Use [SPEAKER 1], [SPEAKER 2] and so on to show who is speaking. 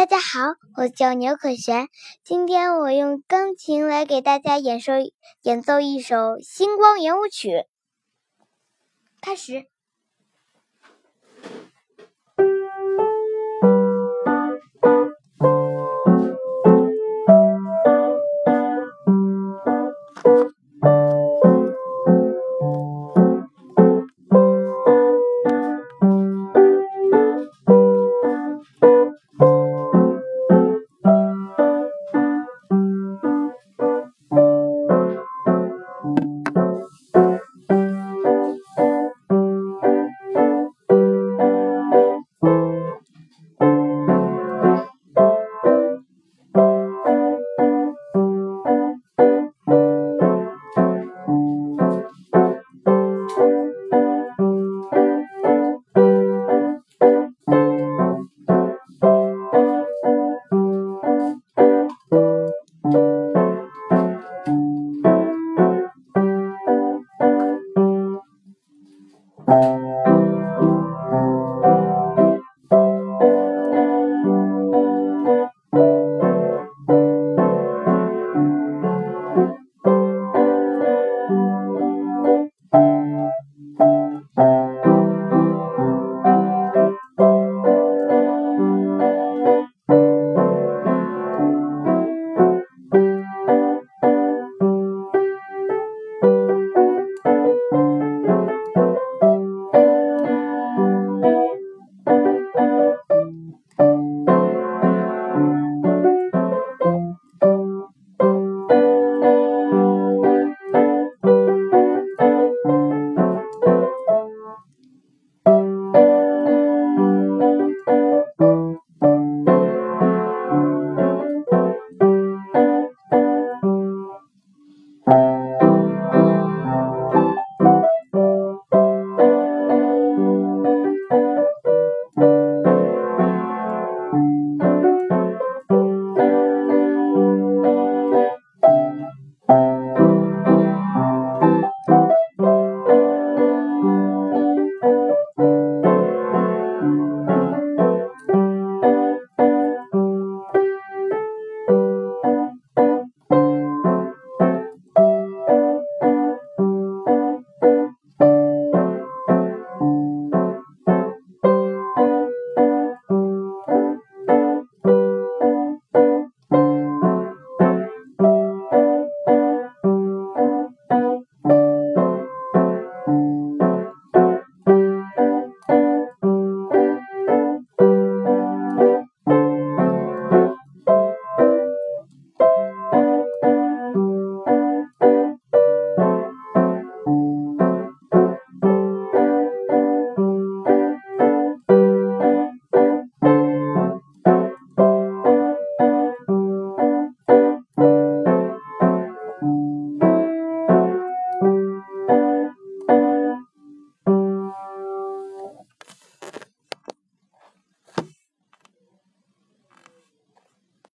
[SPEAKER 1] 大家好，我叫牛可璇，今天我用钢琴来给大家演奏演奏一首《星光圆舞曲》。开始。